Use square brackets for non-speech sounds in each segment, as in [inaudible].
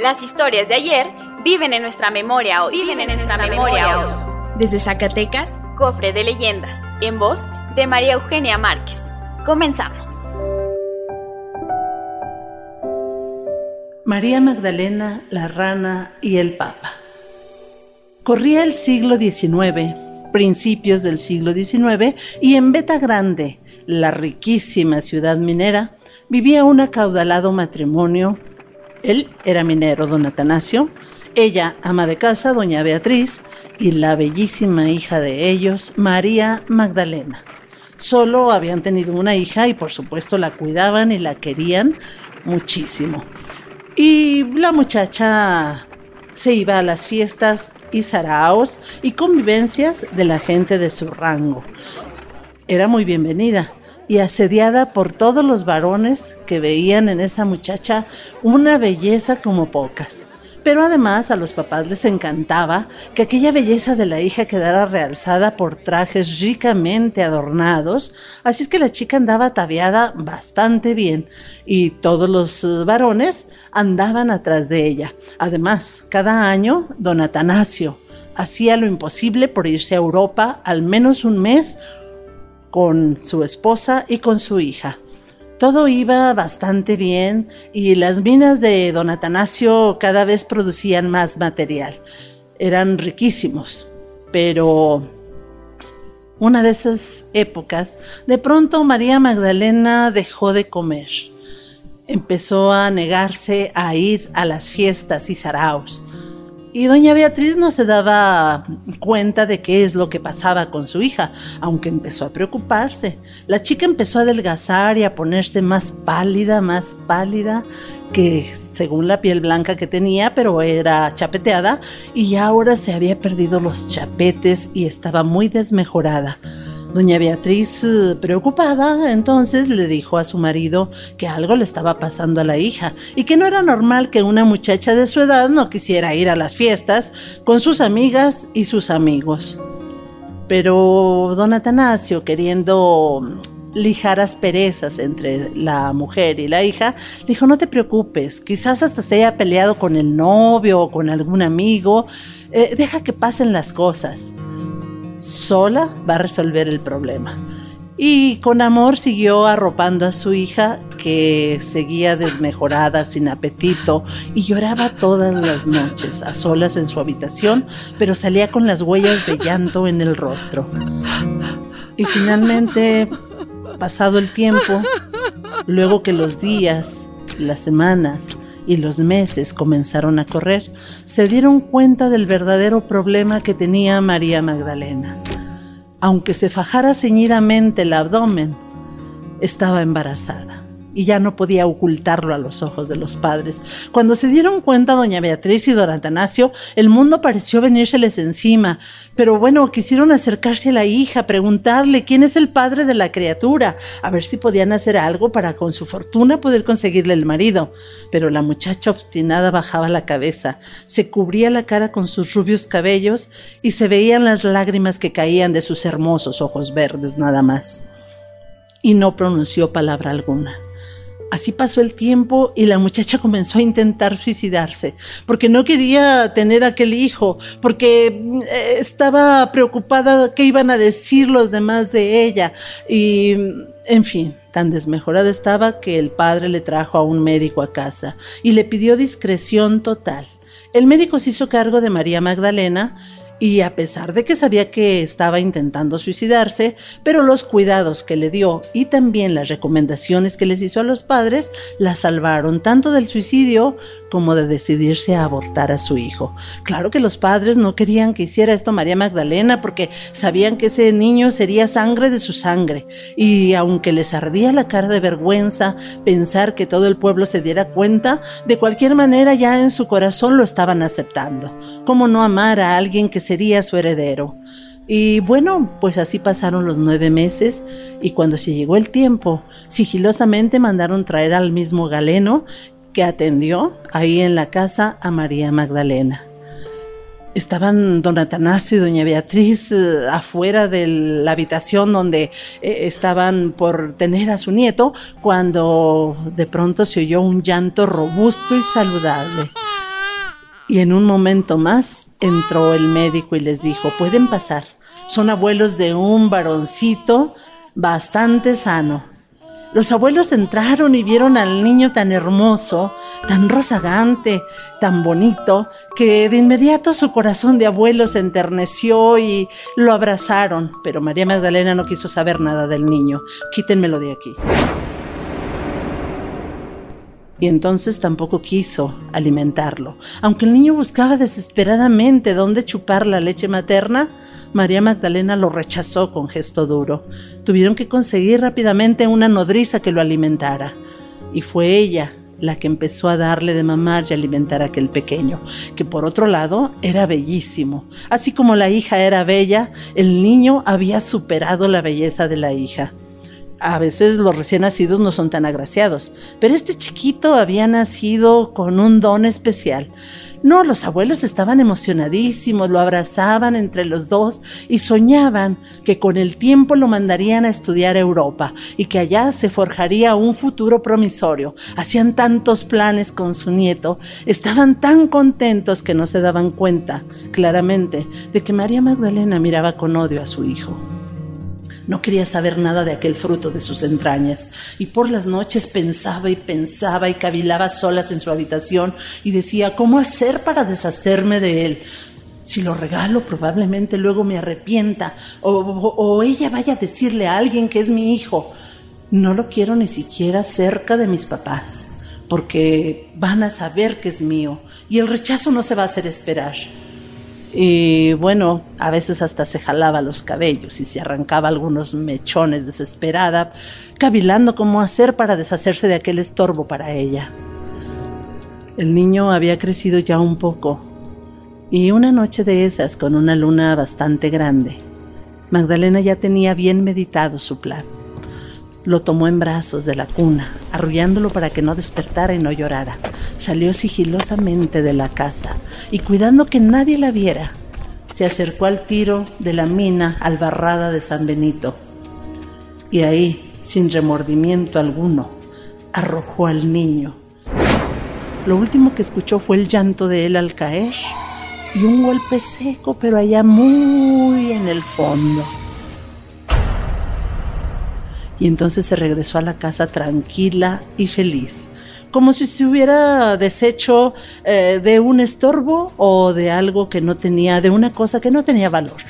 Las historias de ayer viven en nuestra memoria hoy. Viven en nuestra memoria hoy. Desde Zacatecas, Cofre de Leyendas, en voz de María Eugenia Márquez. Comenzamos. María Magdalena, la rana y el papa. Corría el siglo XIX, principios del siglo XIX, y en Beta Grande, la riquísima ciudad minera, vivía un acaudalado matrimonio. Él era minero, don Atanasio, ella ama de casa, doña Beatriz, y la bellísima hija de ellos, María Magdalena. Solo habían tenido una hija y por supuesto la cuidaban y la querían muchísimo. Y la muchacha se iba a las fiestas y saraos y convivencias de la gente de su rango. Era muy bienvenida y asediada por todos los varones que veían en esa muchacha una belleza como pocas. Pero además a los papás les encantaba que aquella belleza de la hija quedara realzada por trajes ricamente adornados, así es que la chica andaba ataviada bastante bien y todos los eh, varones andaban atrás de ella. Además, cada año don Atanasio hacía lo imposible por irse a Europa al menos un mes con su esposa y con su hija. Todo iba bastante bien y las minas de don Atanasio cada vez producían más material. Eran riquísimos, pero una de esas épocas, de pronto María Magdalena dejó de comer. Empezó a negarse a ir a las fiestas y saraos. Y doña Beatriz no se daba cuenta de qué es lo que pasaba con su hija, aunque empezó a preocuparse. La chica empezó a adelgazar y a ponerse más pálida, más pálida, que según la piel blanca que tenía, pero era chapeteada, y ya ahora se había perdido los chapetes y estaba muy desmejorada. Doña Beatriz, eh, preocupada, entonces le dijo a su marido que algo le estaba pasando a la hija y que no era normal que una muchacha de su edad no quisiera ir a las fiestas con sus amigas y sus amigos. Pero don Atanasio, queriendo lijar asperezas entre la mujer y la hija, dijo, no te preocupes, quizás hasta se haya peleado con el novio o con algún amigo, eh, deja que pasen las cosas sola va a resolver el problema. Y con amor siguió arropando a su hija, que seguía desmejorada, sin apetito, y lloraba todas las noches, a solas en su habitación, pero salía con las huellas de llanto en el rostro. Y finalmente, pasado el tiempo, luego que los días, las semanas, y los meses comenzaron a correr, se dieron cuenta del verdadero problema que tenía María Magdalena. Aunque se fajara ceñidamente el abdomen, estaba embarazada y ya no podía ocultarlo a los ojos de los padres. Cuando se dieron cuenta doña Beatriz y don Atanasio, el mundo pareció venírseles encima. Pero bueno, quisieron acercarse a la hija, preguntarle quién es el padre de la criatura, a ver si podían hacer algo para con su fortuna poder conseguirle el marido. Pero la muchacha obstinada bajaba la cabeza, se cubría la cara con sus rubios cabellos y se veían las lágrimas que caían de sus hermosos ojos verdes nada más. Y no pronunció palabra alguna. Así pasó el tiempo y la muchacha [laughs] comenzó a intentar suicidarse, porque no quería tener aquel hijo, porque eh, estaba preocupada qué iban a decir los demás de ella. Y, en fin, tan desmejorada estaba que el padre le trajo a un médico a casa y le pidió discreción total. El médico se hizo cargo de María Magdalena y a pesar de que sabía que estaba intentando suicidarse, pero los cuidados que le dio y también las recomendaciones que les hizo a los padres la salvaron tanto del suicidio como de decidirse a abortar a su hijo. Claro que los padres no querían que hiciera esto María Magdalena porque sabían que ese niño sería sangre de su sangre y aunque les ardía la cara de vergüenza pensar que todo el pueblo se diera cuenta, de cualquier manera ya en su corazón lo estaban aceptando. ¿Cómo no amar a alguien que sería su heredero? Y bueno, pues así pasaron los nueve meses y cuando se llegó el tiempo, sigilosamente mandaron traer al mismo Galeno que atendió ahí en la casa a María Magdalena. Estaban don Atanasio y doña Beatriz eh, afuera de la habitación donde eh, estaban por tener a su nieto cuando de pronto se oyó un llanto robusto y saludable. Y en un momento más entró el médico y les dijo, pueden pasar, son abuelos de un varoncito bastante sano. Los abuelos entraron y vieron al niño tan hermoso, tan rozagante, tan bonito, que de inmediato su corazón de abuelo se enterneció y lo abrazaron. Pero María Magdalena no quiso saber nada del niño. Quítenmelo de aquí. Y entonces tampoco quiso alimentarlo. Aunque el niño buscaba desesperadamente dónde chupar la leche materna, María Magdalena lo rechazó con gesto duro. Tuvieron que conseguir rápidamente una nodriza que lo alimentara. Y fue ella la que empezó a darle de mamar y alimentar a aquel pequeño, que por otro lado era bellísimo. Así como la hija era bella, el niño había superado la belleza de la hija. A veces los recién nacidos no son tan agraciados, pero este chiquito había nacido con un don especial. No, los abuelos estaban emocionadísimos, lo abrazaban entre los dos y soñaban que con el tiempo lo mandarían a estudiar a Europa y que allá se forjaría un futuro promisorio. Hacían tantos planes con su nieto, estaban tan contentos que no se daban cuenta claramente de que María Magdalena miraba con odio a su hijo. No quería saber nada de aquel fruto de sus entrañas, y por las noches pensaba y pensaba y cavilaba solas en su habitación y decía, ¿cómo hacer para deshacerme de él? Si lo regalo, probablemente luego me arrepienta, o, o, ella vaya a decirle a alguien que es mi hijo. No lo quiero ni siquiera cerca de mis papás, porque van a saber que es mío, y el rechazo no se va a hacer esperar. Y bueno, a veces hasta se jalaba los cabellos y se arrancaba algunos mechones desesperada, cavilando cómo hacer para deshacerse de aquel estorbo para ella. El niño había crecido ya un poco, y una noche de esas, con una luna bastante grande, Magdalena ya tenía bien meditado su plan. Lo tomó en brazos de la cuna, arrullándolo para que no despertara y no llorara. Salió sigilosamente de la casa y cuidando que nadie la viera, se acercó al tiro de la mina albarrada de San Benito. Y ahí, sin remordimiento alguno, arrojó al niño. Lo último que escuchó fue el llanto de él al caer y un golpe seco, pero allá muy en el fondo y entonces se regresó a la casa tranquila y feliz, como si se hubiera deshecho eh, de un estorbo o de algo que no tenía, de una cosa que no tenía valor.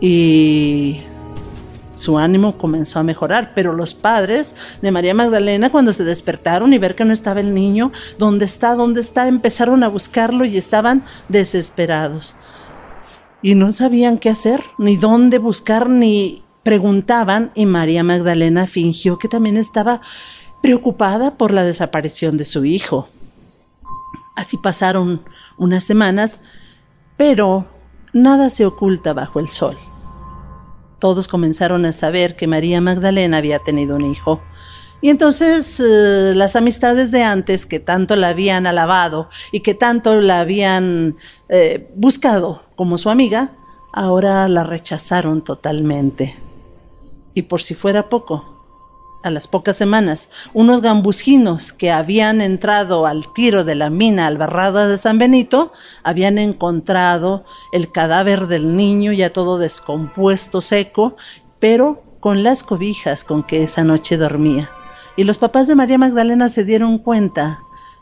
Y su ánimo comenzó a mejorar, pero los padres de María Magdalena cuando se despertaron y ver que no estaba el niño, ¿dónde está? ¿Dónde está? Empezaron a buscarlo y estaban desesperados. Y no sabían qué hacer, ni dónde buscar, ni preguntaban y María Magdalena fingió que también estaba preocupada por la desaparición de su hijo. Así pasaron unas semanas, pero nada se oculta bajo el sol. Todos comenzaron a saber que María Magdalena había tenido un hijo. Y entonces eh, las amistades de antes que tanto la habían alabado y que tanto la habían eh, buscado como su amiga, ahora la rechazaron totalmente. Y por si fuera poco, a las pocas semanas, unos gambusinos que habían entrado al tiro de la mina albarrada de San Benito habían encontrado el cadáver del niño ya todo descompuesto, seco, pero con las cobijas con que esa noche dormía. Y los papás de María Magdalena se dieron cuenta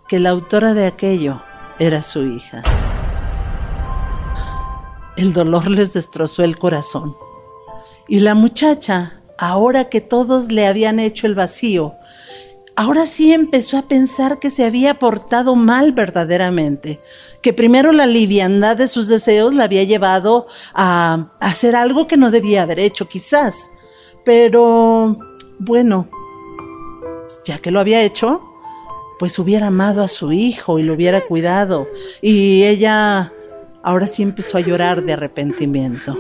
que la autora de aquello era su hija. El dolor les destrozó el corazón. Y la muchacha, ahora que todos le habían hecho el vacío, ahora sí empezó a pensar que se había portado mal verdaderamente, que primero la liviandad de sus deseos la había llevado a hacer algo que no debía haber hecho quizás. Pero, bueno, ya que lo había hecho, pues hubiera amado a su hijo y lo hubiera cuidado. Y ella ahora sí empezó a llorar de arrepentimiento.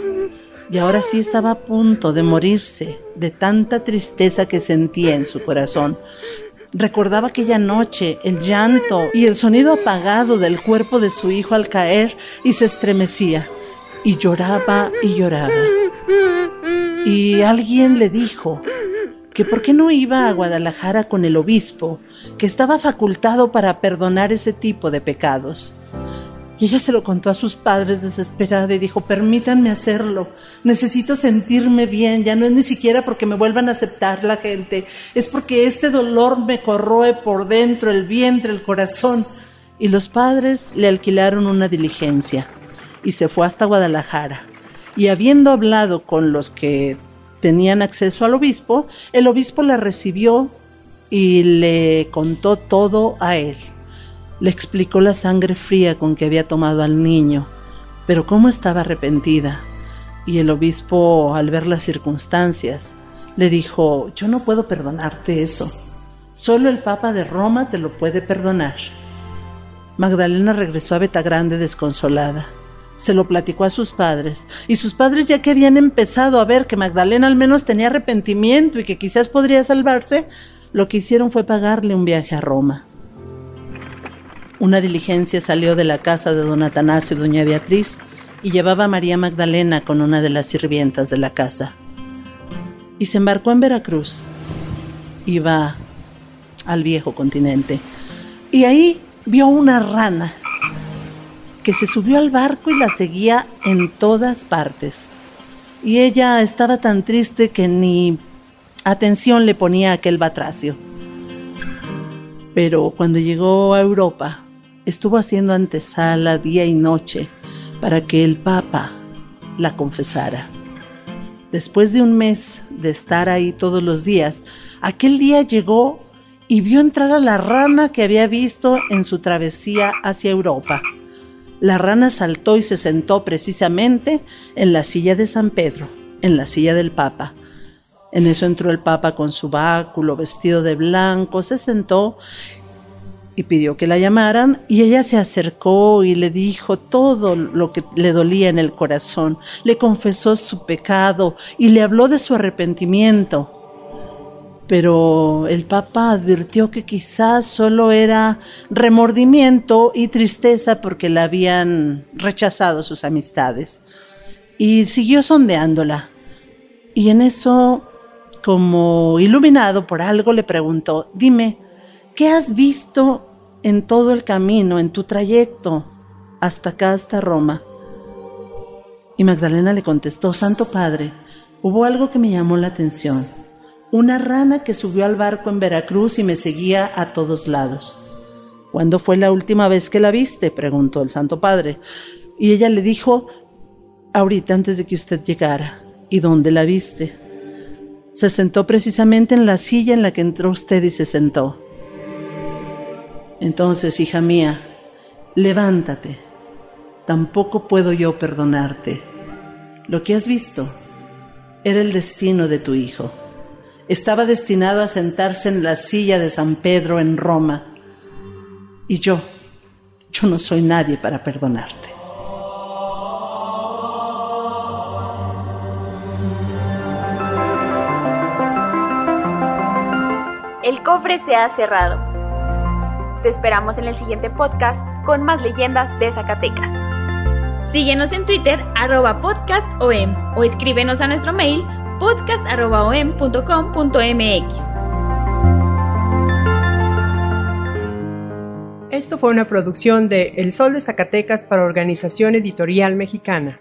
Y ahora sí estaba a punto de morirse de tanta tristeza que sentía en su corazón. Recordaba aquella noche, el llanto y el sonido apagado del cuerpo de su hijo al caer y se estremecía. Y lloraba y lloraba. Y alguien le dijo que por qué no iba a Guadalajara con el obispo, que estaba facultado para perdonar ese tipo de pecados. Y ella se lo contó a sus padres desesperada y dijo, permítanme hacerlo, necesito sentirme bien, ya no es ni siquiera porque me vuelvan a aceptar la gente, es porque este dolor me corroe por dentro, el vientre, el corazón. Y los padres le alquilaron una diligencia y se fue hasta Guadalajara. Y habiendo hablado con los que tenían acceso al obispo, el obispo la recibió y le contó todo a él. Le explicó la sangre fría con que había tomado al niño, pero cómo estaba arrepentida. Y el obispo, al ver las circunstancias, le dijo, yo no puedo perdonarte eso. Solo el Papa de Roma te lo puede perdonar. Magdalena regresó a Betagrande desconsolada. Se lo platicó a sus padres, y sus padres ya que habían empezado a ver que Magdalena al menos tenía arrepentimiento y que quizás podría salvarse, lo que hicieron fue pagarle un viaje a Roma. Una diligencia salió de la casa de don Atanasio y doña Beatriz y llevaba a María Magdalena con una de las sirvientas de la casa. Y se embarcó en Veracruz. Iba al viejo continente. Y ahí vio una rana que se subió al barco y la seguía en todas partes. Y ella estaba tan triste que ni atención le ponía a aquel batracio. Pero cuando llegó a Europa, estuvo haciendo antesala día y noche para que el Papa la confesara. Después de un mes de estar ahí todos los días, aquel día llegó y vio entrar a la rana que había visto en su travesía hacia Europa. La rana saltó y se sentó precisamente en la silla de San Pedro, en la silla del Papa. En eso entró el Papa con su báculo, vestido de blanco, se sentó y pidió que la llamaran y ella se acercó y le dijo todo lo que le dolía en el corazón, le confesó su pecado y le habló de su arrepentimiento. Pero el Papa advirtió que quizás solo era remordimiento y tristeza porque la habían rechazado sus amistades. Y siguió sondeándola. Y en eso, como iluminado por algo, le preguntó, dime, ¿qué has visto en todo el camino, en tu trayecto, hasta acá, hasta Roma? Y Magdalena le contestó, Santo Padre, hubo algo que me llamó la atención. Una rana que subió al barco en Veracruz y me seguía a todos lados. ¿Cuándo fue la última vez que la viste? preguntó el Santo Padre. Y ella le dijo, ahorita antes de que usted llegara. ¿Y dónde la viste? Se sentó precisamente en la silla en la que entró usted y se sentó. Entonces, hija mía, levántate. Tampoco puedo yo perdonarte. Lo que has visto era el destino de tu hijo. Estaba destinado a sentarse en la silla de San Pedro en Roma. Y yo, yo no soy nadie para perdonarte. El cofre se ha cerrado. Te esperamos en el siguiente podcast con más leyendas de Zacatecas. Síguenos en Twitter, arroba podcastom, o escríbenos a nuestro mail podcast.om.com.mx. Esto fue una producción de El Sol de Zacatecas para Organización Editorial Mexicana.